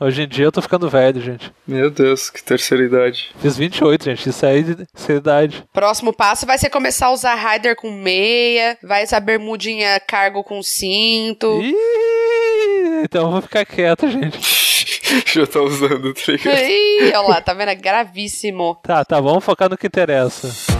Hoje em dia eu tô ficando velho, gente. Meu Deus, que terceira idade. Fiz 28, gente. Isso aí é idade. Próximo passo vai ser começar a usar rider com meia, vai usar bermudinha cargo com cinto. Ih, então eu vou ficar quieto, gente. Já tá usando, tá ligado? Ih, olha lá, tá vendo? É gravíssimo. Tá, tá, vamos focar no que interessa.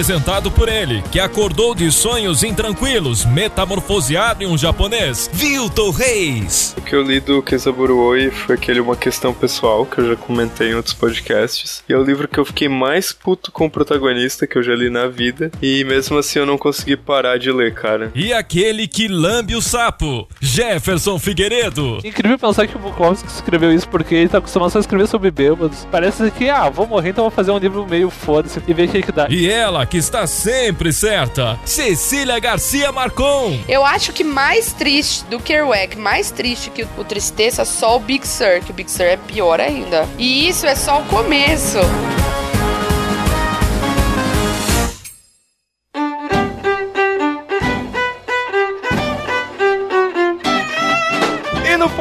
Apresentado por ele, que acordou de sonhos intranquilos, metamorfoseado em um japonês, Vilton Reis. O que eu li do Kezaburo Oi foi aquele Uma Questão Pessoal, que eu já comentei em outros podcasts. E é o livro que eu fiquei mais puto com o protagonista que eu já li na vida. E mesmo assim eu não consegui parar de ler, cara. E aquele que lambe o sapo, Jefferson Figueiredo. Incrível pensar que o Bukowski escreveu isso porque ele tá acostumado só a escrever sobre bêbados. Parece que, ah, vou morrer, então vou fazer um livro meio foda-se e ver o que que dá. E ela que está sempre certa, Cecília Garcia Marcon. Eu acho que mais triste do Kerouac, mais triste que o Tristeza, só o Big Sur, que o Big Sur é pior ainda. E isso é só o começo.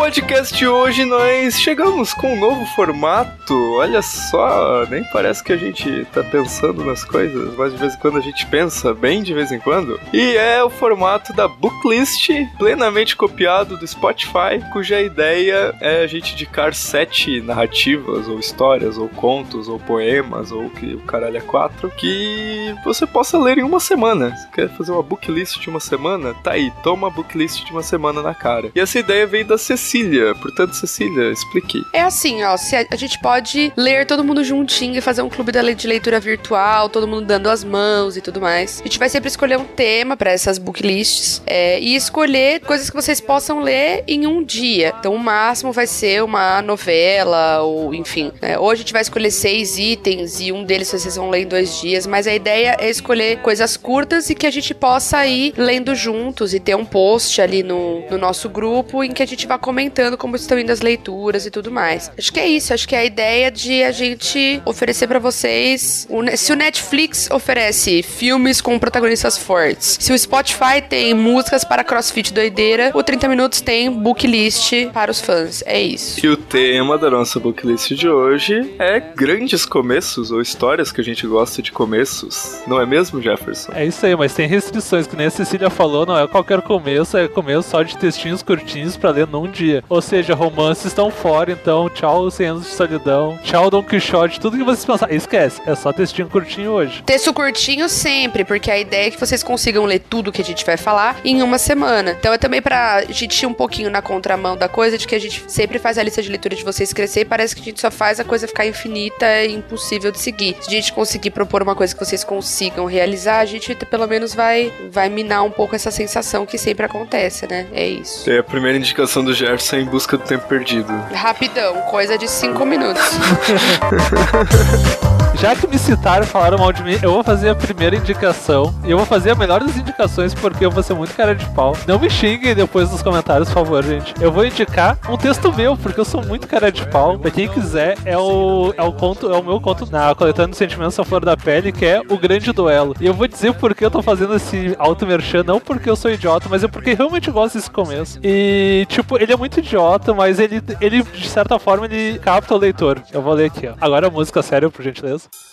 Podcast de hoje nós chegamos com um novo formato. Olha só, nem parece que a gente tá pensando nas coisas, mas de vez em quando a gente pensa, bem de vez em quando. E é o formato da Booklist, plenamente copiado do Spotify, cuja ideia é a gente indicar sete narrativas, ou histórias, ou contos, ou poemas, ou que o caralho é quatro, que você possa ler em uma semana. Você quer fazer uma booklist de uma semana? Tá aí, toma a booklist de uma semana na cara. E essa ideia veio da Cecília. Portanto, Cecília, explique. É assim, ó, se a, a gente pode ler todo mundo juntinho e fazer um clube da de leitura virtual, todo mundo dando as mãos e tudo mais. A gente vai sempre escolher um tema para essas booklists é, e escolher coisas que vocês possam ler em um dia. Então, o máximo vai ser uma novela ou, enfim. né? A gente vai escolher seis itens e um deles vocês vão ler em dois dias, mas a ideia é escolher coisas curtas e que a gente possa ir lendo juntos e ter um post ali no, no nosso grupo em que a gente vai comentando como estão indo as leituras e tudo mais. Acho que é isso, acho que é a ideia de a gente oferecer pra vocês. se o Netflix oferece filmes com protagonistas fortes, se o Spotify tem músicas para crossfit doideira, o 30 Minutos tem booklist para os fãs. É isso. E o tema da nossa booklist de hoje é grandes começos ou histórias que a gente gosta de começos. Não é mesmo, Jefferson? É isso aí, mas tem restrições, que nem a Cecília falou, não é qualquer começo, é começo só de textinhos curtinhos pra ler num dia. Ou seja, romances estão fora, então tchau, 100 anos de solidão, tchau, Don Quixote, tudo que vocês pensarem, esquece, é só textinho curtinho hoje. Texto curtinho sempre, porque a ideia é que vocês consigam ler tudo que a gente vai falar em uma semana. Então é também pra gente ir um pouquinho na contramão da coisa, de que a gente sempre faz a lista de leitura de vocês crescer e parece que a gente só faz a coisa ficar infinita e impossível de seguir. Se a gente conseguir propor uma coisa que vocês consigam realizar, a gente pelo menos vai, vai minar um pouco essa sensação que sempre acontece, né? É isso. É a primeira indicação do Jefferson em busca do tempo perdido. Rapidão, coisa de cinco minutos. Já que me citaram e falaram mal de mim, eu vou fazer a primeira indicação. E eu vou fazer a melhor das indicações, porque eu vou ser muito cara de pau. Não me xinguem depois nos comentários, por favor, gente. Eu vou indicar um texto meu, porque eu sou muito cara de pau. Pra quem quiser, é o, é o conto, é o meu conto na Coletando Sentimentos à Flor da Pele, que é O Grande Duelo. E eu vou dizer por que eu tô fazendo esse auto-merchan, não porque eu sou idiota, mas é porque realmente gosto desse começo. E, tipo, ele é muito idiota, mas ele, ele de certa forma, ele capta o leitor. Eu vou ler aqui, ó. Agora a música séria, por gentileza. is.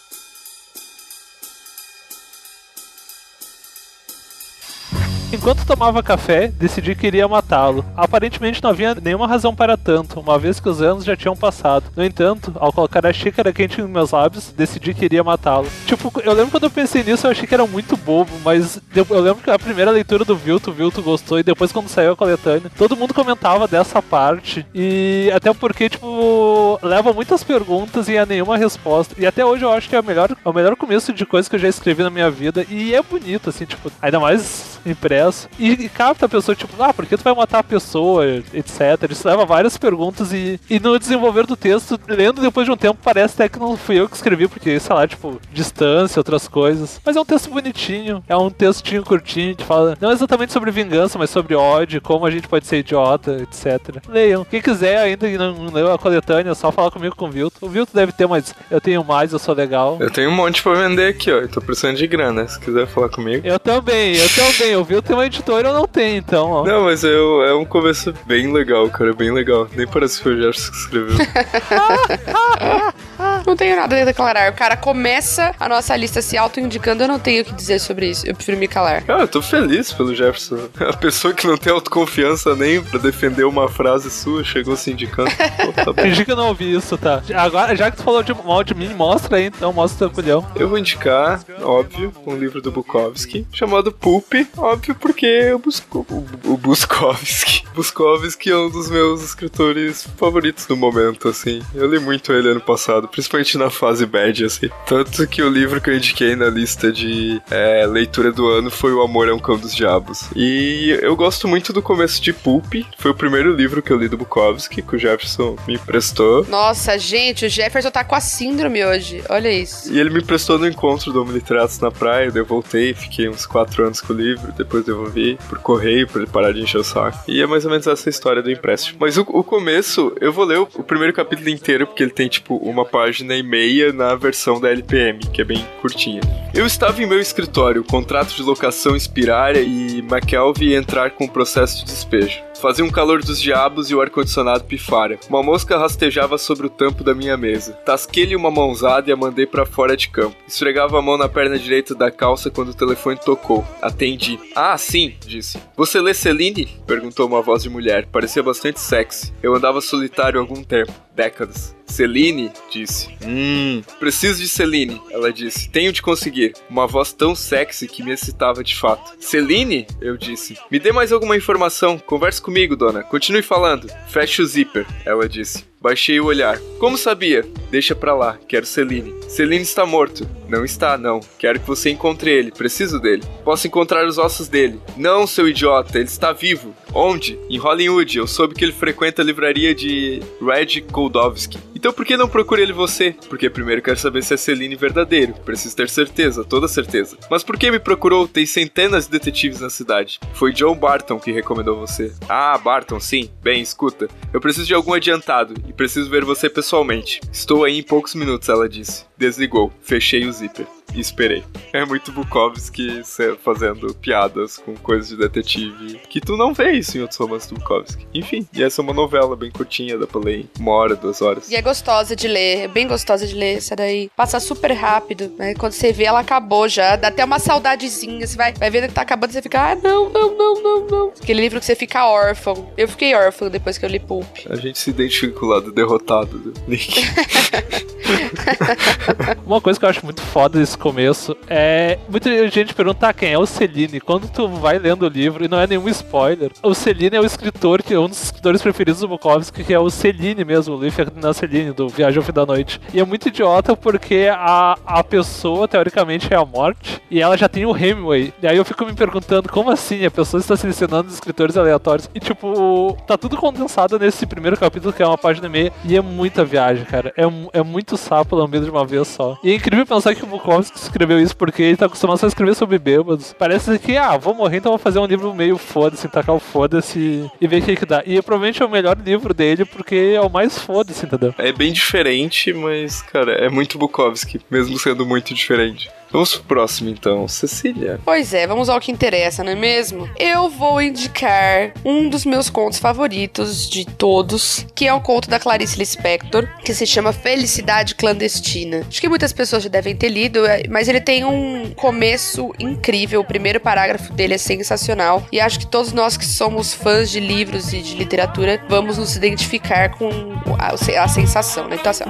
Enquanto tomava café, decidi que iria matá-lo. Aparentemente não havia nenhuma razão para tanto, uma vez que os anos já tinham passado. No entanto, ao colocar a xícara quente em meus lábios, decidi que iria matá-lo. Tipo, eu lembro quando eu pensei nisso, eu achei que era muito bobo, mas eu lembro que a primeira leitura do Vilto, o Vilto gostou, e depois quando saiu a coletânea, todo mundo comentava dessa parte. E até porque, tipo, leva muitas perguntas e a nenhuma resposta. E até hoje eu acho que é, melhor, é o melhor começo de coisa que eu já escrevi na minha vida. E é bonito, assim, tipo, ainda mais impresso, e, e capta a pessoa, tipo, ah, por que tu vai matar a pessoa, etc. Isso leva várias perguntas e, e no desenvolver do texto, lendo depois de um tempo, parece até que não fui eu que escrevi, porque, sei lá, tipo, distância, outras coisas. Mas é um texto bonitinho, é um textinho curtinho que fala não exatamente sobre vingança, mas sobre ódio, como a gente pode ser idiota, etc. Leiam. Quem quiser ainda e não leu a coletânea, é só falar comigo com o Vilto. O Vilto deve ter, mas eu tenho mais, eu sou legal. Eu tenho um monte pra vender aqui, ó. Eu tô precisando de grana, se quiser falar comigo. Eu também, eu também. O Vilto tem uma editora, eu não tenho, então, ó. Não, mas eu, é um começo bem legal, cara, bem legal. Nem parece que foi o Jefferson que escreveu. Não tenho nada a declarar. O cara começa a nossa lista se auto-indicando, eu não tenho o que dizer sobre isso. Eu prefiro me calar. Ah, eu tô feliz pelo Jefferson. A pessoa que não tem autoconfiança nem pra defender uma frase sua chegou se indicando. Pô, tá. Fingi que eu não ouvi isso, tá? Agora, já que tu falou de mal de mim, mostra aí, então, mostra o teu culhão. Eu vou indicar, óbvio, um livro do Bukowski, chamado Pulp, óbvio, porque o, Busko, o, o Bukowski. Bukowski é um dos meus escritores favoritos do momento, assim. Eu li muito ele ano passado, principalmente na fase bad, assim. Tanto que o livro que eu indiquei na lista de é, leitura do ano foi O Amor é um Cão dos Diabos. E eu gosto muito do começo de Pulp, foi o primeiro livro que eu li do Bukowski, que o Jefferson me emprestou. Nossa, gente, o Jefferson tá com a síndrome hoje. Olha isso. E ele me emprestou no encontro do Literatos na praia, daí eu voltei, fiquei uns quatro anos com o livro, depois devolvi por correio pra ele parar de encher o saco. E é mais ou menos essa história do empréstimo. Mas o, o começo, eu vou ler o, o primeiro capítulo inteiro, porque ele tem tipo uma página e meia na versão da LPM, que é bem curtinha. Eu estava em meu escritório, contrato de locação expirar e McKelvey entrar com o processo de despejo. Fazia um calor dos diabos e o ar-condicionado pifara. Uma mosca rastejava sobre o tampo da minha mesa. Tasquei-lhe uma mãozada e a mandei para fora de campo. Esfregava a mão na perna direita da calça quando o telefone tocou. Atendi. Ah, sim, disse. Você lê Celine? Perguntou uma voz de mulher. Parecia bastante sexy. Eu andava solitário algum tempo. Décadas. Celine? Disse. Hum, preciso de Celine, ela disse. Tenho de conseguir. Uma voz tão sexy que me excitava de fato. Celine? Eu disse. Me dê mais alguma informação. Converse comigo, dona. Continue falando. Feche o zíper, ela disse. Baixei o olhar. Como sabia? Deixa pra lá, quero Celine. Celine está morto. Não está, não. Quero que você encontre ele, preciso dele. Posso encontrar os ossos dele. Não, seu idiota, ele está vivo. Onde? Em Hollywood. Eu soube que ele frequenta a livraria de Red Koldovsky. Então por que não procura ele você? Porque primeiro quero saber se é Celine verdadeiro. Preciso ter certeza, toda certeza. Mas por que me procurou? Tem centenas de detetives na cidade. Foi John Barton que recomendou você. Ah, Barton, sim. Bem, escuta. Eu preciso de algum adiantado e preciso ver você pessoalmente. Estou aí em poucos minutos, ela disse. Desligou. Fechei o zíper. E esperei. É muito Bukowski fazendo piadas com coisas de detetive. Que tu não vê isso em outros romances do Bukowski. Enfim, e essa é uma novela bem curtinha, dá pra ler em uma hora, duas horas. E é gostosa de ler, é bem gostosa de ler essa daí. Passa super rápido, né? Quando você vê, ela acabou já. Dá até uma saudadezinha. Você vai, vai vendo que tá acabando, você fica, ah, não, não, não, não, não. Aquele livro que você fica órfão. Eu fiquei órfão depois que eu li Pulp. A gente se identifica com o lado derrotado do Nick. Uma coisa que eu acho muito foda desse começo é. Muita gente pergunta ah, quem é o Celine. Quando tu vai lendo o livro, e não é nenhum spoiler, o Celine é o escritor, que é um dos escritores preferidos do Bukowski, que é o Celine mesmo, o Louis Ferdinand Celine, do Viagem ao Fim da Noite. E é muito idiota porque a, a pessoa, teoricamente, é a morte, e ela já tem o Hemingway. E aí eu fico me perguntando como assim a pessoa está selecionando escritores aleatórios. E tipo, tá tudo condensado nesse primeiro capítulo, que é uma página e meia, e é muita viagem, cara. É, é muito sapo lambido de uma vez só. E é incrível pensar que o Bukowski escreveu isso porque ele tá acostumado só a escrever sobre bêbados. Parece que, ah, vou morrer, então vou fazer um livro meio foda-se, tacar o foda-se e ver o que que dá. E provavelmente é o melhor livro dele porque é o mais foda-se, entendeu? É bem diferente, mas, cara, é muito Bukowski, mesmo sendo muito diferente. Vamos pro próximo, então. Cecília. Pois é, vamos ao que interessa, não é mesmo? Eu vou indicar um dos meus contos favoritos de todos, que é um conto da Clarice Lispector, que se chama Felicidade Clandestina. Acho que muitas pessoas já devem ter lido, é, mas ele tem um começo incrível. O primeiro parágrafo dele é sensacional. E acho que todos nós que somos fãs de livros e de literatura vamos nos identificar com a, a sensação, né? Então, assim,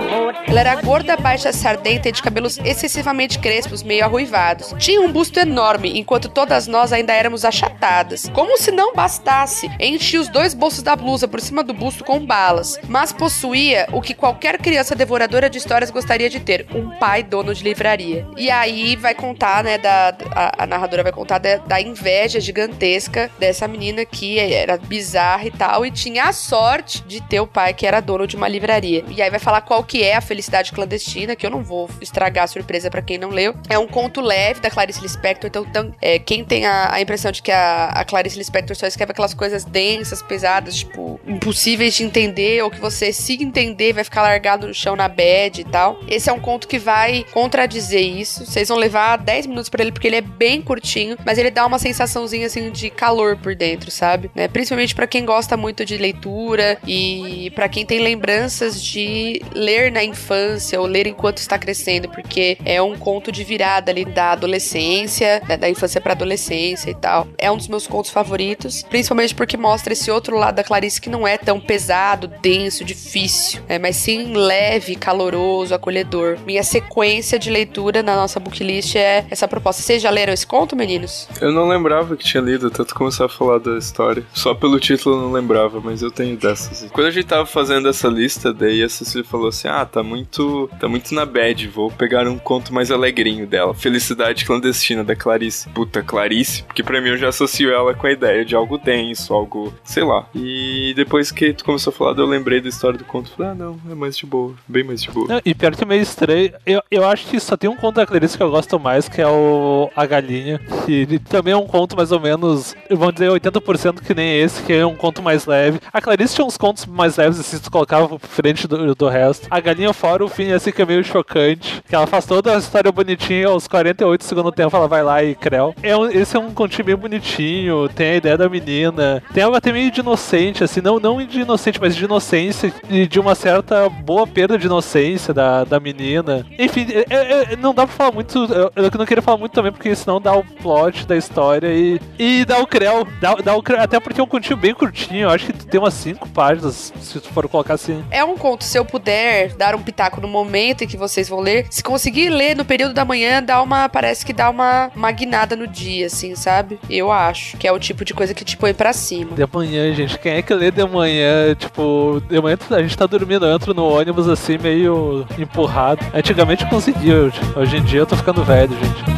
ela era gorda, baixa, sardenta e de cabelos excessivamente crespos, meio meio arruivados. Tinha um busto enorme, enquanto todas nós ainda éramos achatadas. Como se não bastasse, enchia os dois bolsos da blusa por cima do busto com balas, mas possuía o que qualquer criança devoradora de histórias gostaria de ter: um pai dono de livraria. E aí vai contar, né, da, a, a narradora vai contar da, da inveja gigantesca dessa menina que era bizarra e tal, e tinha a sorte de ter o pai que era dono de uma livraria. E aí vai falar qual que é a felicidade clandestina, que eu não vou estragar a surpresa para quem não leu. É um conto leve da Clarice Lispector, então, então é, quem tem a, a, impressão de que a, a Clarice Lispector só escreve aquelas coisas densas, pesadas, tipo, impossíveis de entender, ou que você, se entender, vai ficar largado no chão na bed e tal. Esse é um conto que vai contradizer isso. Vocês vão levar 10 minutos para ele, porque ele é bem curtinho, mas ele dá uma sensaçãozinha assim de calor por dentro, sabe? Né? Principalmente para quem gosta muito de leitura e para quem tem lembranças de ler na infância ou ler enquanto está crescendo, porque é um conto de virada ali da adolescência, né? da infância para adolescência e tal. É um dos meus contos favoritos, principalmente porque mostra esse outro lado da Clarice que não é tão pesado, denso, difícil, né? mas sim leve, caloroso, acolhedor. Minha sequência de leitura na nossa booklist é essa proposta. Vocês já leram esse conto, meninos? Eu não lembrava que tinha lido, tanto começar a falar da história. Só pelo título eu não lembrava, mas eu tenho dessas. Quando a gente tava fazendo essa lista, daí a Cecília falou assim: Ah, tá muito. tá muito na bad, vou pegar um conto mais alegrinho dela. Felicidade Clandestina, da Clarice. Puta, Clarice, porque pra mim eu já associo ela com a ideia de algo denso, algo, sei lá. E depois que tu começou a falar, eu lembrei da história do conto. Falei, ah, não, é mais de boa, bem mais de boa. Não, e pior que é meio estranho, eu, eu acho que só tem um conto da Clarice que eu gosto mais, que é o A Galinha. Que também é um conto mais ou menos, vamos dizer, 80% que nem esse, que é um conto mais leve. A Clarice tinha uns contos mais leves, assim, tu colocava frente do, do resto. A Galinha fora o fim, assim, que é meio chocante. Que ela faz toda a história bonitinha, aos 48 segundo tempo ela vai lá e creu. É um, esse é um continho bem bonitinho, tem a ideia da menina. Tem algo até meio de inocente, assim, não, não de inocente, mas de inocência e de uma certa boa perda de inocência da, da menina. Enfim, é, é, é não dá pra falar muito. Eu, eu não queria falar muito também, porque senão dá o plot da história e, e dá o creu. Dá, dá o creu, até porque é um continho bem curtinho, eu acho que tem umas 5 páginas, se tu for colocar assim. É um conto, se eu puder dar um pitaco no momento em que vocês vão ler, se conseguir ler no período da manhã, dá uma. Parece que dá uma, guinada no dia, assim, sabe? Eu acho. Que é o tipo de coisa que te põe pra cima. De manhã, gente. Quem é que lê de manhã? Tipo, de manhã a gente tá dormindo, eu entro no ônibus assim, meio empurrado. Antigamente eu conseguia, hoje em dia eu tô ficando velho, gente.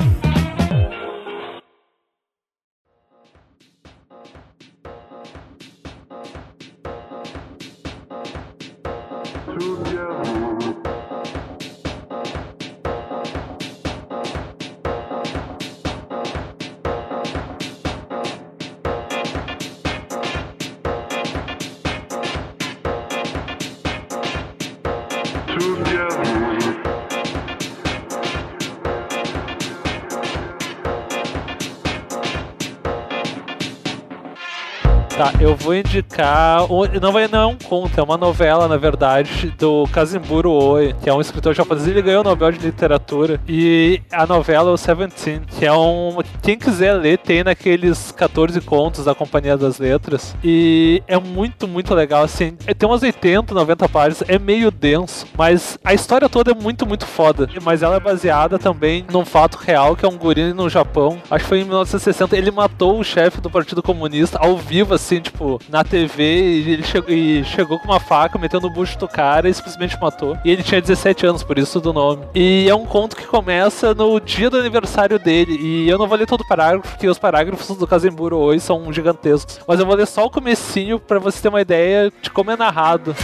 Indicar. Não, vai, não é um conto, é uma novela, na verdade, do Kazimburo Oi, que é um escritor japonês. Ele ganhou o Nobel de Literatura. E a novela é o Seventeen, que é um. Quem quiser ler, tem naqueles 14 contos da Companhia das Letras. E é muito, muito legal. Assim, é, tem umas 80, 90 páginas, é meio denso, mas a história toda é muito, muito foda. Mas ela é baseada também num fato real, que é um guri no Japão. Acho que foi em 1960. Ele matou o chefe do Partido Comunista ao vivo, assim, tipo, na TV e ele chegou, e chegou com uma faca, metendo o bucho do cara e simplesmente matou. E ele tinha 17 anos, por isso do nome. E é um conto que começa no dia do aniversário dele. E eu não vou ler todo o parágrafo, porque os parágrafos do Kazemburo hoje são gigantescos. Mas eu vou ler só o comecinho para você ter uma ideia de como é narrado.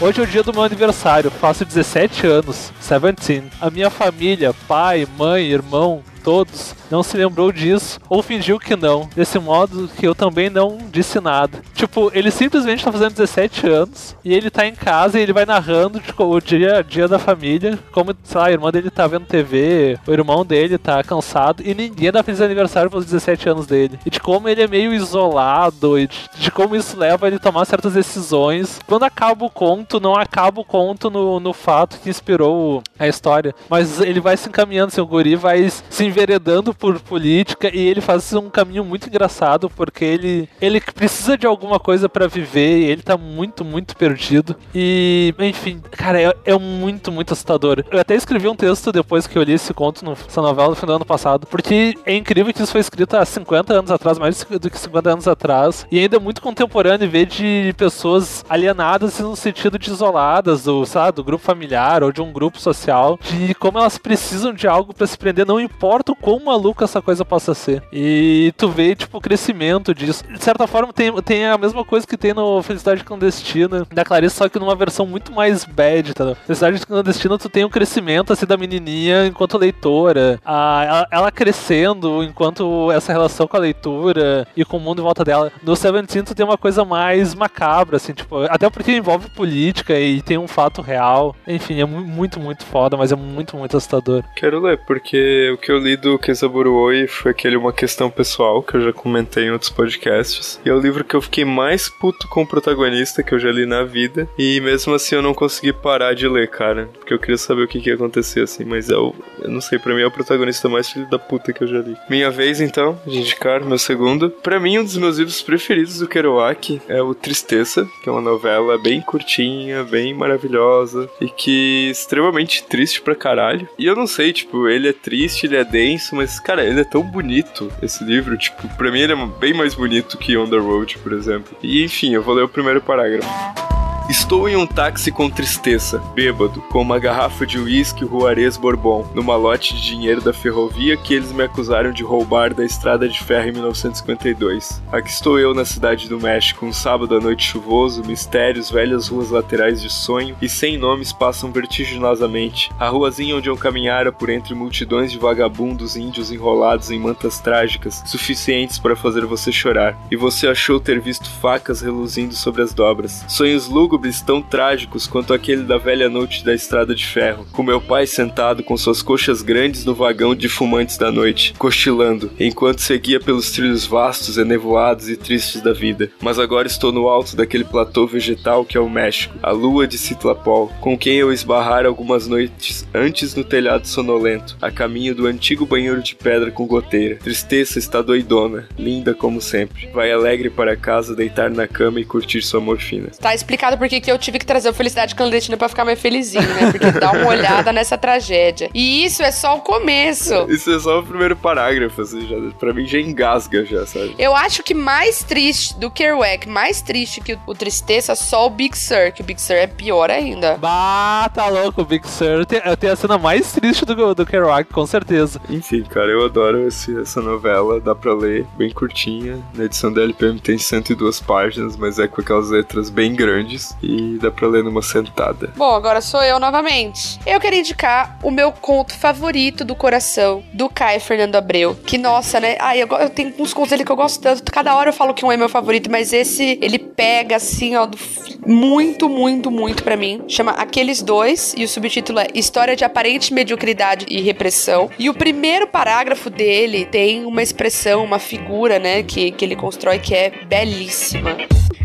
Hoje é o dia do meu aniversário, faço 17 anos, 17. A minha família, pai, mãe, irmão, todos, não se lembrou disso ou fingiu que não. Desse modo que eu também não disse nada. Tipo, ele simplesmente tá fazendo 17 anos e ele tá em casa e ele vai narrando tipo, o dia a dia da família, como, sei lá, a irmã dele tá vendo TV, o irmão dele tá cansado e ninguém dá feliz aniversário pelos 17 anos dele. E de como ele é meio isolado e de, de como isso leva ele a tomar certas decisões. Quando acaba o conto, não acaba o conto no, no fato que inspirou a história, mas ele vai se encaminhando, seu assim, guri vai se enveredando por política e ele faz um caminho muito engraçado porque ele, ele precisa de alguma coisa para viver e ele tá muito, muito perdido. E, enfim, cara, é, é muito, muito assustador. Eu até escrevi um texto depois que eu li esse conto, no, essa novela no fim do ano passado, porque é incrível que isso foi escrito há 50 anos atrás, mais do que 50 anos atrás, e ainda é muito contemporâneo em vez de pessoas alienadas no sentido de isoladas, ou, sabe, do grupo familiar ou de um grupo social, de como elas precisam de algo para se prender, não importa o quão maluco essa coisa possa ser. E tu vê, tipo, o crescimento disso. De certa forma, tem, tem a mesma coisa que tem no Felicidade Clandestina da Clarice, só que numa versão muito mais bad, tá? Felicidade Clandestina, tu tem um crescimento, assim, da menininha enquanto leitora, a, ela, ela crescendo enquanto essa relação com a leitura e com o mundo em volta dela. No Seventeen, tu tem uma coisa mais macabra, assim, tipo, até porque envolve política e tem um fato real. Enfim, é muito, muito foda, mas é muito, muito assustador. Quero ler, porque o que eu li do Kezaburo Oi foi aquele Uma Questão Pessoal, que eu já comentei em outros podcasts. E é o livro que eu fiquei mais puto com o protagonista que eu já li na vida. E mesmo assim eu não consegui parar de ler, cara. Porque eu queria saber o que, que ia acontecer, assim. Mas é o. Eu não sei, pra mim é o protagonista mais filho da puta que eu já li. Minha vez, então, de indicar meu segundo. Pra mim, um dos meus livros preferidos do Kerouac é o Tristeza, que é uma novela bem curtinha, bem maravilhosa. E que é extremamente triste pra caralho. E eu não sei, tipo, ele é triste, ele é denso, mas, cara, ele é tão bonito, esse livro. Tipo, pra mim ele é bem mais bonito que On the Road, por exemplo. E enfim, eu vou ler o primeiro parágrafo. Estou em um táxi com tristeza, bêbado, com uma garrafa de uísque Juarez Bourbon, no malote de dinheiro da ferrovia que eles me acusaram de roubar da estrada de ferro em 1952. Aqui estou eu na cidade do México, um sábado à noite chuvoso, mistérios, velhas ruas laterais de sonho e sem nomes passam vertiginosamente. A ruazinha onde eu caminhara por entre multidões de vagabundos índios enrolados em mantas trágicas, suficientes para fazer você chorar. E você achou ter visto facas reluzindo sobre as dobras. Sonhos lúgubres tão trágicos quanto aquele da velha noite da estrada de ferro, com meu pai sentado com suas coxas grandes no vagão de fumantes da noite, cochilando, enquanto seguia pelos trilhos vastos, enevoados e tristes da vida. Mas agora estou no alto daquele platô vegetal que é o México, a lua de Citlapol, com quem eu esbarrara algumas noites antes no telhado sonolento, a caminho do antigo banheiro de pedra com goteira. Tristeza está doidona, linda como sempre. Vai alegre para casa, deitar na cama e curtir sua morfina. Tá explicado por que eu tive que trazer o Felicidade Clandestina pra ficar mais felizinho, né? Porque dá uma olhada nessa tragédia. E isso é só o começo. Isso é só o primeiro parágrafo, assim, já, pra mim já engasga já, sabe? Eu acho que mais triste do Kerouac, mais triste que o, o Tristeza, só o Big Sur, que o Big Sur é pior ainda. Bah, tá louco, o Big Sur. Tem, tem a cena mais triste do, do Kerouac, com certeza. Enfim, cara, eu adoro esse, essa novela, dá pra ler, bem curtinha. Na edição da LPM tem 102 páginas, mas é com aquelas letras bem grandes e dá pra ler numa sentada. Bom, agora sou eu novamente. Eu quero indicar o meu conto favorito do coração, do Caio Fernando Abreu. Que, nossa, né? Ai, eu, eu tenho uns contos dele que eu gosto tanto. Cada hora eu falo que um é meu favorito, mas esse, ele pega, assim, ó, do muito, muito, muito pra mim. Chama Aqueles Dois, e o subtítulo é História de Aparente Mediocridade e Repressão. E o primeiro parágrafo dele tem uma expressão, uma figura, né, que, que ele constrói que é belíssima.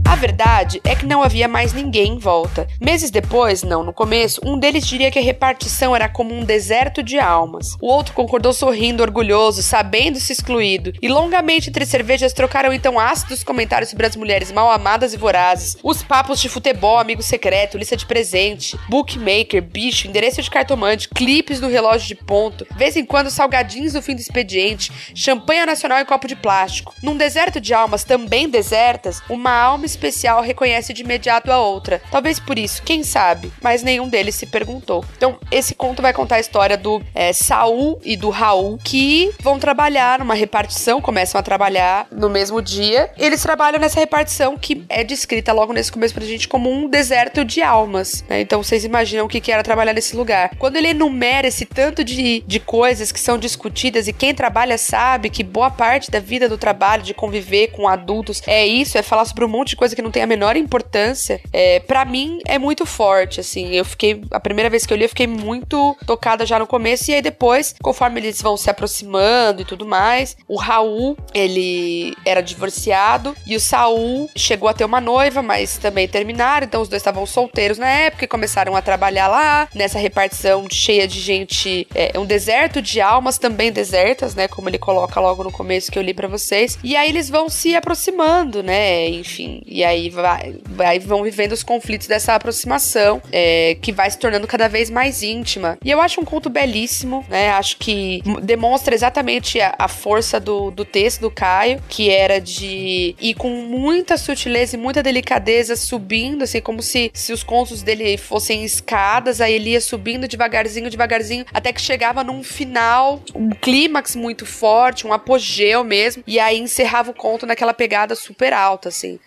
A verdade é que não havia mais ninguém em volta. Meses depois, não no começo, um deles diria que a repartição era como um deserto de almas. O outro concordou sorrindo, orgulhoso, sabendo-se excluído. E longamente entre cervejas trocaram então ácidos comentários sobre as mulheres mal amadas e vorazes, os papos de futebol, amigo secreto, lista de presente, bookmaker, bicho, endereço de cartomante, clipes do relógio de ponto, vez em quando salgadinhos no fim do expediente, champanhe nacional em copo de plástico. Num deserto de almas também desertas, uma alma especial reconhece de imediato a outra. Talvez por isso, quem sabe, mas nenhum deles se perguntou. Então, esse conto vai contar a história do é, Saul e do Raul, que vão trabalhar numa repartição, começam a trabalhar no mesmo dia. Eles trabalham nessa repartição que é descrita logo nesse começo pra gente como um deserto de almas. né? Então, vocês imaginam o que era trabalhar nesse lugar. Quando ele enumera esse tanto de, de coisas que são discutidas e quem trabalha sabe que boa parte da vida do trabalho, de conviver com adultos, é isso, é falar sobre um monte de coisa coisa que não tem a menor importância, é, para mim é muito forte, assim. Eu fiquei, a primeira vez que eu li, eu fiquei muito tocada já no começo, e aí depois, conforme eles vão se aproximando e tudo mais, o Raul, ele era divorciado, e o Saul chegou a ter uma noiva, mas também terminaram, então os dois estavam solteiros na época e começaram a trabalhar lá, nessa repartição cheia de gente, é, um deserto de almas também desertas, né, como ele coloca logo no começo que eu li para vocês. E aí eles vão se aproximando, né, enfim, e aí vai, vai vão vivendo os conflitos dessa aproximação, é, que vai se tornando cada vez mais íntima. E eu acho um conto belíssimo, né, acho que demonstra exatamente a, a força do, do texto do Caio, que era de ir com muita sutileza e muita delicadeza subindo, assim, como se, se os contos dele fossem escadas, aí ele ia subindo devagarzinho, devagarzinho, até que chegava num final, um clímax muito forte, um apogeu mesmo, e aí encerrava o conto naquela pegada super alta, assim.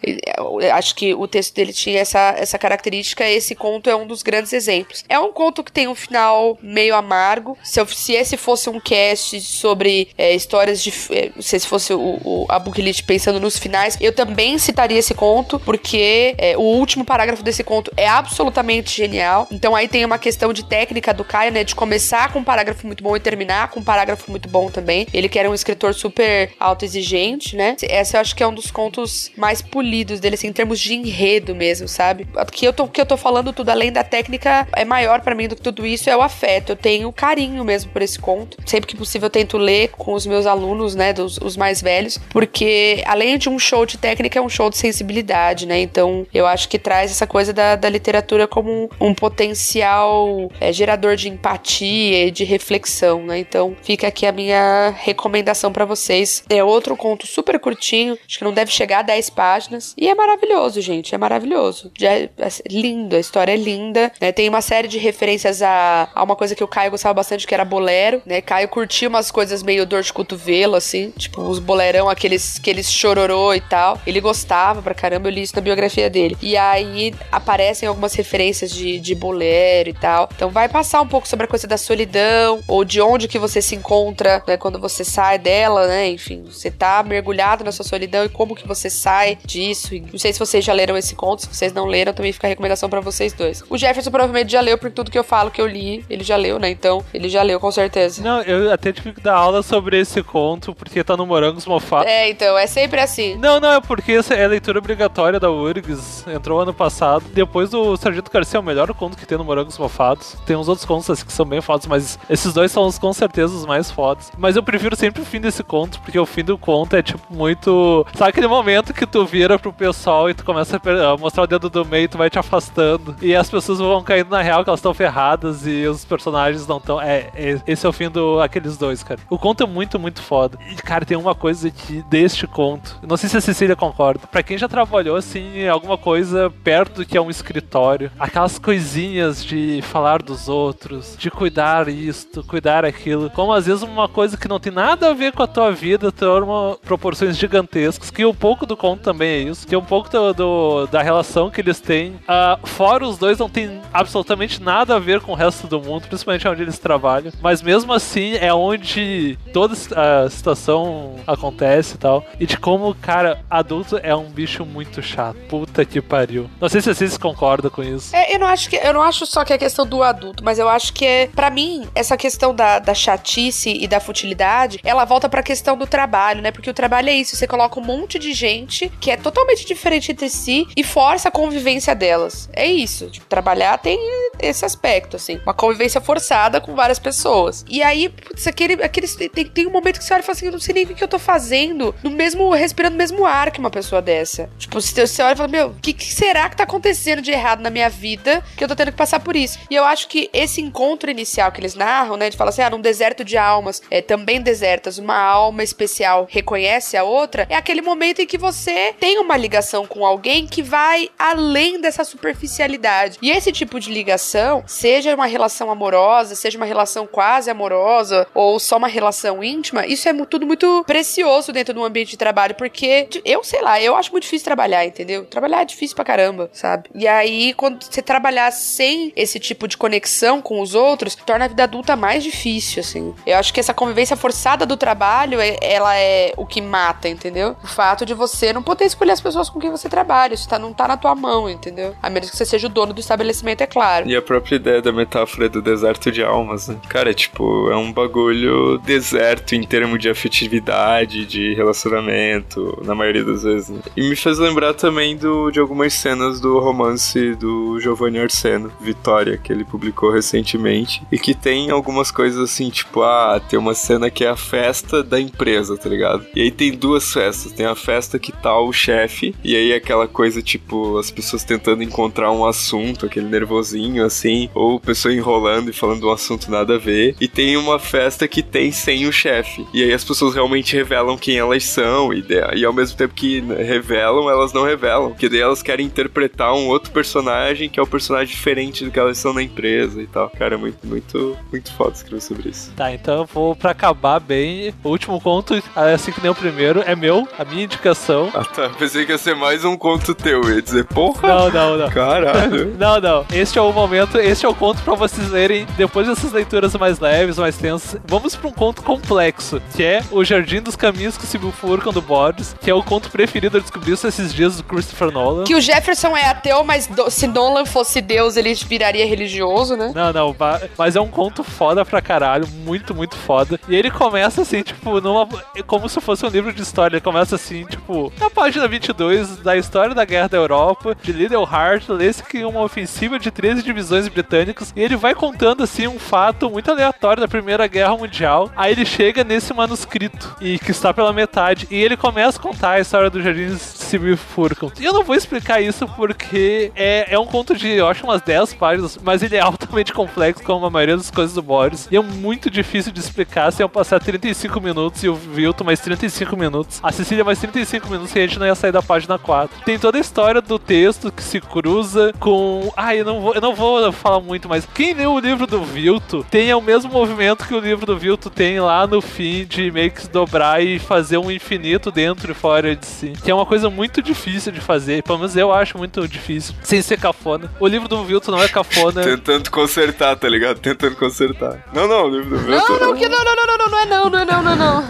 Acho que o texto dele tinha essa, essa característica, esse conto é um dos grandes exemplos. É um conto que tem um final meio amargo. Se, eu, se esse fosse um cast sobre é, histórias de. É, se esse fosse o, o, a Booklist pensando nos finais, eu também citaria esse conto, porque é, o último parágrafo desse conto é absolutamente genial. Então aí tem uma questão de técnica do Caio, né? De começar com um parágrafo muito bom e terminar com um parágrafo muito bom também. Ele que era um escritor super autoexigente, né? Essa eu acho que é um dos contos mais polidos dele, assim, em termos de enredo mesmo, sabe? Que eu tô, que eu tô falando tudo além da técnica é maior para mim do que tudo isso, é o afeto. Eu tenho carinho mesmo por esse conto. Sempre que possível eu tento ler com os meus alunos, né? Dos os mais velhos, porque além de um show de técnica, é um show de sensibilidade, né? Então eu acho que traz essa coisa da, da literatura como um, um potencial é, gerador de empatia e de reflexão, né? Então fica aqui a minha recomendação para vocês. É outro conto super curtinho, acho que não deve chegar a 10 páginas. E é maravilhoso, gente, é maravilhoso. É, é lindo, a história é linda. Né? Tem uma série de referências a, a uma coisa que o Caio gostava bastante, que era bolero, né? Caio curtia umas coisas meio dor de cotovelo, assim, tipo os bolerão, aqueles, aqueles chororô e tal. Ele gostava pra caramba, eu li isso na biografia dele. E aí aparecem algumas referências de, de bolero e tal. Então vai passar um pouco sobre a coisa da solidão, ou de onde que você se encontra, né, quando você sai dela, né? Enfim, você tá mergulhado na sua solidão e como que você sai disso. E não sei se vocês já leram esse conto, se vocês não leram, também fica a recomendação para vocês dois. O Jefferson provavelmente já leu por tudo que eu falo que eu li, ele já leu, né? Então, ele já leu com certeza. Não, eu até tive que dar aula sobre esse conto porque tá no Morangos Mofados. É, então, é sempre assim. Não, não, é porque é leitura obrigatória da URGS, entrou ano passado. Depois do Sargento Garcia é o melhor conto que tem no Morangos Mofados. Tem uns outros contos assim, que são bem fodas, mas esses dois são os, com certeza os mais fodas. Mas eu prefiro sempre o fim desse conto, porque o fim do conto é tipo muito. Sabe aquele momento que tu vira pro pessoal e tu começa a mostrar o dedo do meio e tu vai te afastando. E as pessoas vão caindo na real que elas estão ferradas e os personagens não estão. É, é, esse é o fim do aqueles dois, cara. O conto é muito, muito foda. E, cara, tem uma coisa de, deste conto. Não sei se a Cecília concorda. Pra quem já trabalhou, assim, em alguma coisa perto do que é um escritório, aquelas coisinhas de falar dos outros, de cuidar isto, cuidar aquilo, como às vezes uma coisa que não tem nada a ver com a tua vida toma proporções gigantescas, que um pouco do conto também é isso, que um pouco do, do da relação que eles têm, uh, fora os dois não tem absolutamente nada a ver com o resto do mundo, principalmente onde eles trabalham, mas mesmo assim é onde toda a situação acontece e tal, e de como, cara, adulto é um bicho muito chato, puta que pariu. Não sei se vocês concordam com isso. É, eu não acho que eu não acho só que é questão do adulto, mas eu acho que é, para mim, essa questão da, da chatice e da futilidade, ela volta pra questão do trabalho, né? Porque o trabalho é isso, você coloca um monte de gente que é totalmente diferente entre si e força a convivência delas. É isso. Tipo, trabalhar tem esse aspecto, assim. Uma convivência forçada com várias pessoas. E aí, putz, aquele, aquele, tem, tem um momento que você olha e fala assim, eu não sei nem o que eu tô fazendo no mesmo, respirando no mesmo ar que uma pessoa dessa. Tipo, você olha e fala, meu, o que, que será que tá acontecendo de errado na minha vida que eu tô tendo que passar por isso? E eu acho que esse encontro inicial que eles narram, né, de falar assim, ah, num deserto de almas, é, também desertas, uma alma especial reconhece a outra, é aquele momento em que você tem uma ligação com alguém que vai além dessa superficialidade. E esse tipo de ligação, seja uma relação amorosa, seja uma relação quase amorosa ou só uma relação íntima, isso é tudo muito precioso dentro do ambiente de trabalho, porque eu sei lá, eu acho muito difícil trabalhar, entendeu? Trabalhar é difícil pra caramba, sabe? E aí, quando você trabalhar sem esse tipo de conexão com os outros, torna a vida adulta mais difícil, assim. Eu acho que essa convivência forçada do trabalho, ela é o que mata, entendeu? O fato de você não poder escolher as pessoas pessoas com quem você trabalha. Isso tá, não tá na tua mão, entendeu? A menos que você seja o dono do estabelecimento, é claro. E a própria ideia da metáfora do deserto de almas, né? Cara, é tipo, é um bagulho deserto em termos de afetividade, de relacionamento, na maioria das vezes. Né? E me fez lembrar também do, de algumas cenas do romance do Giovanni Arseno, Vitória, que ele publicou recentemente, e que tem algumas coisas assim, tipo, ah, tem uma cena que é a festa da empresa, tá ligado? E aí tem duas festas, tem a festa que tá o chefe, e aí aquela coisa, tipo, as pessoas tentando encontrar um assunto, aquele nervosinho assim, ou pessoa enrolando e falando um assunto nada a ver, e tem uma festa que tem sem o chefe, e aí as pessoas realmente revelam quem elas são, e, e ao mesmo tempo que revelam, elas não revelam, porque daí elas querem interpretar um outro personagem que é o um personagem diferente do que elas são na empresa e tal. Cara, é muito, muito, muito foda escrever sobre isso. Tá, então eu vou pra acabar bem. O último conto, assim que nem o primeiro, é meu, a minha indicação. Ah tá, pensei que ia ser mais um conto teu. Eu ia dizer, porra! Não, não, não. Caralho! não, não. Este é o momento, este é o conto pra vocês lerem depois dessas leituras mais leves, mais tensas. Vamos pra um conto complexo, que é O Jardim dos Caminhos que se bifurcam do Borges, que é o conto preferido, eu descobri isso esses dias do Christopher Nolan. Que o Jefferson é ateu, mas do, se Nolan fosse Deus, ele viraria religioso, né? Não, não, mas é um conto foda pra caralho, muito, muito foda. E ele começa assim, tipo, numa, como se fosse um livro de história. Ele começa assim, tipo, na página 22 da história da Guerra da Europa, de Little Heart, lê-se que uma ofensiva de 13 divisões britânicas. E ele vai contando assim um fato muito aleatório da Primeira Guerra Mundial. Aí ele chega nesse manuscrito, e que está pela metade, e ele começa a contar a história dos jardins se bifurcam. E eu não vou explicar isso porque é, é um conto de, eu acho, umas 10 páginas, mas ele é altamente complexo, como a maioria das coisas do Boris. E é muito difícil de explicar sem eu passar 35 minutos e o Vilton mais 35 minutos. A Cecília mais 35 minutos e a gente não ia sair da página 4. Tem toda a história do texto que se cruza com. Ah, eu não vou, eu não vou falar muito, mas quem leu o livro do Vilto tem o mesmo movimento que o livro do Vilto tem lá no fim de meio que se dobrar e fazer um infinito dentro e fora de si. Que é uma coisa muito difícil de fazer. Pelo menos eu acho muito difícil. Sem ser cafona. O livro do Vilto não é cafona. Tentando consertar, tá ligado? Tentando consertar. Não, não, o livro do Vilto. Não, não, que não, não, não, não, não, não é não, não é não, não, não.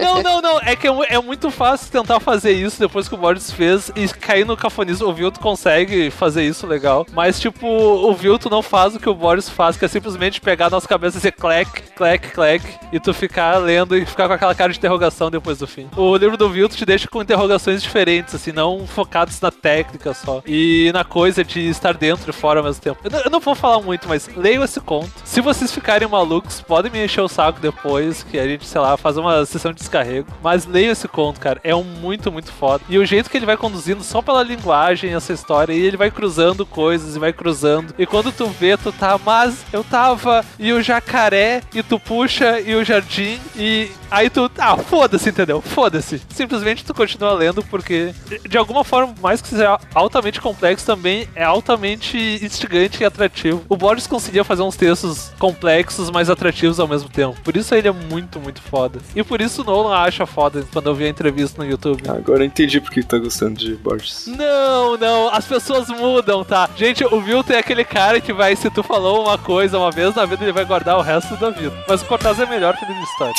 não, não, não. É que é, é, muito fácil tentar fazer isso depois que o Fez e cair no cafonismo. O Vilto consegue fazer isso legal. Mas, tipo, o Vilto não faz o que o Borges faz, que é simplesmente pegar a nossa cabeça e dizer clack, clack, clack, e tu ficar lendo e ficar com aquela cara de interrogação depois do fim. O livro do Vilto te deixa com interrogações diferentes, assim, não focados na técnica só. E na coisa de estar dentro e fora ao mesmo tempo. Eu não, eu não vou falar muito, mas leiam esse conto. Se vocês ficarem malucos, podem me encher o saco depois, que a gente, sei lá, faz uma sessão de descarrego. Mas leiam esse conto, cara. É um muito, muito foda. E o jeito que ele vai conduzindo, só pela linguagem, essa história, e ele vai cruzando coisas e vai cruzando. E quando tu vê, tu tá, mas eu tava, e o jacaré, e tu puxa, e o jardim, e aí tu, ah, foda-se, entendeu? Foda-se. Simplesmente tu continua lendo, porque de alguma forma, mais que seja altamente complexo, também é altamente instigante e atrativo. O Borges conseguia fazer uns textos complexos, mas atrativos ao mesmo tempo. Por isso ele é muito, muito foda. E por isso o Nolan acha foda quando eu vi a entrevista no YouTube. Agora eu entendi porque tá gostando de Borges. Não, não, as pessoas mudam, tá? Gente, o Milton é aquele cara que vai, se tu falou uma coisa uma vez na vida, ele vai guardar o resto da vida. Mas o Cortaz é melhor que a história.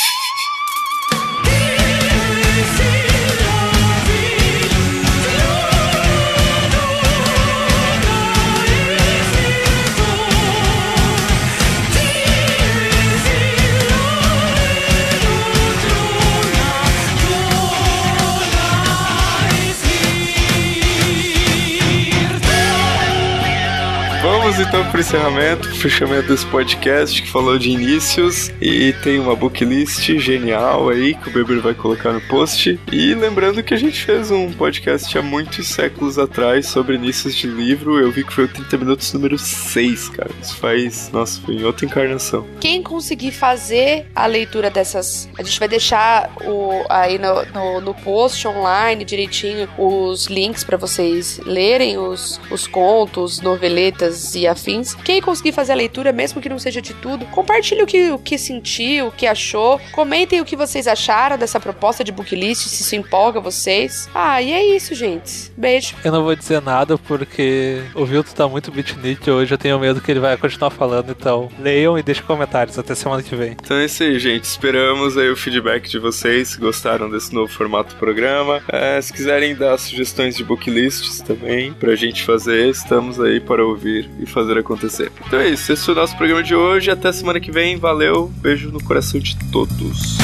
Então para encerramento, fechamento desse podcast que falou de inícios e tem uma booklist genial aí que o Beber vai colocar no post. E lembrando que a gente fez um podcast há muitos séculos atrás sobre inícios de livro. Eu vi que foi o 30 minutos número 6, cara. Isso faz, nossa, foi em outra encarnação. Quem conseguir fazer a leitura dessas, a gente vai deixar o, aí no, no, no post online direitinho os links para vocês lerem os, os contos, noveletas e afins. Quem conseguir fazer a leitura, mesmo que não seja de tudo, compartilhe o que, o que sentiu, o que achou. Comentem o que vocês acharam dessa proposta de booklist, se isso empolga vocês. Ah, e é isso, gente. Beijo. Eu não vou dizer nada porque o Vilto tá muito beatnik hoje, eu tenho medo que ele vai continuar falando, então leiam e deixem comentários até semana que vem. Então é isso aí, gente. Esperamos aí o feedback de vocês, se gostaram desse novo formato do programa. É, se quiserem dar sugestões de booklists também pra gente fazer, estamos aí para ouvir e fazer acontecer. Então é isso, esse foi o nosso programa de hoje. Até semana que vem. Valeu, beijo no coração de todos.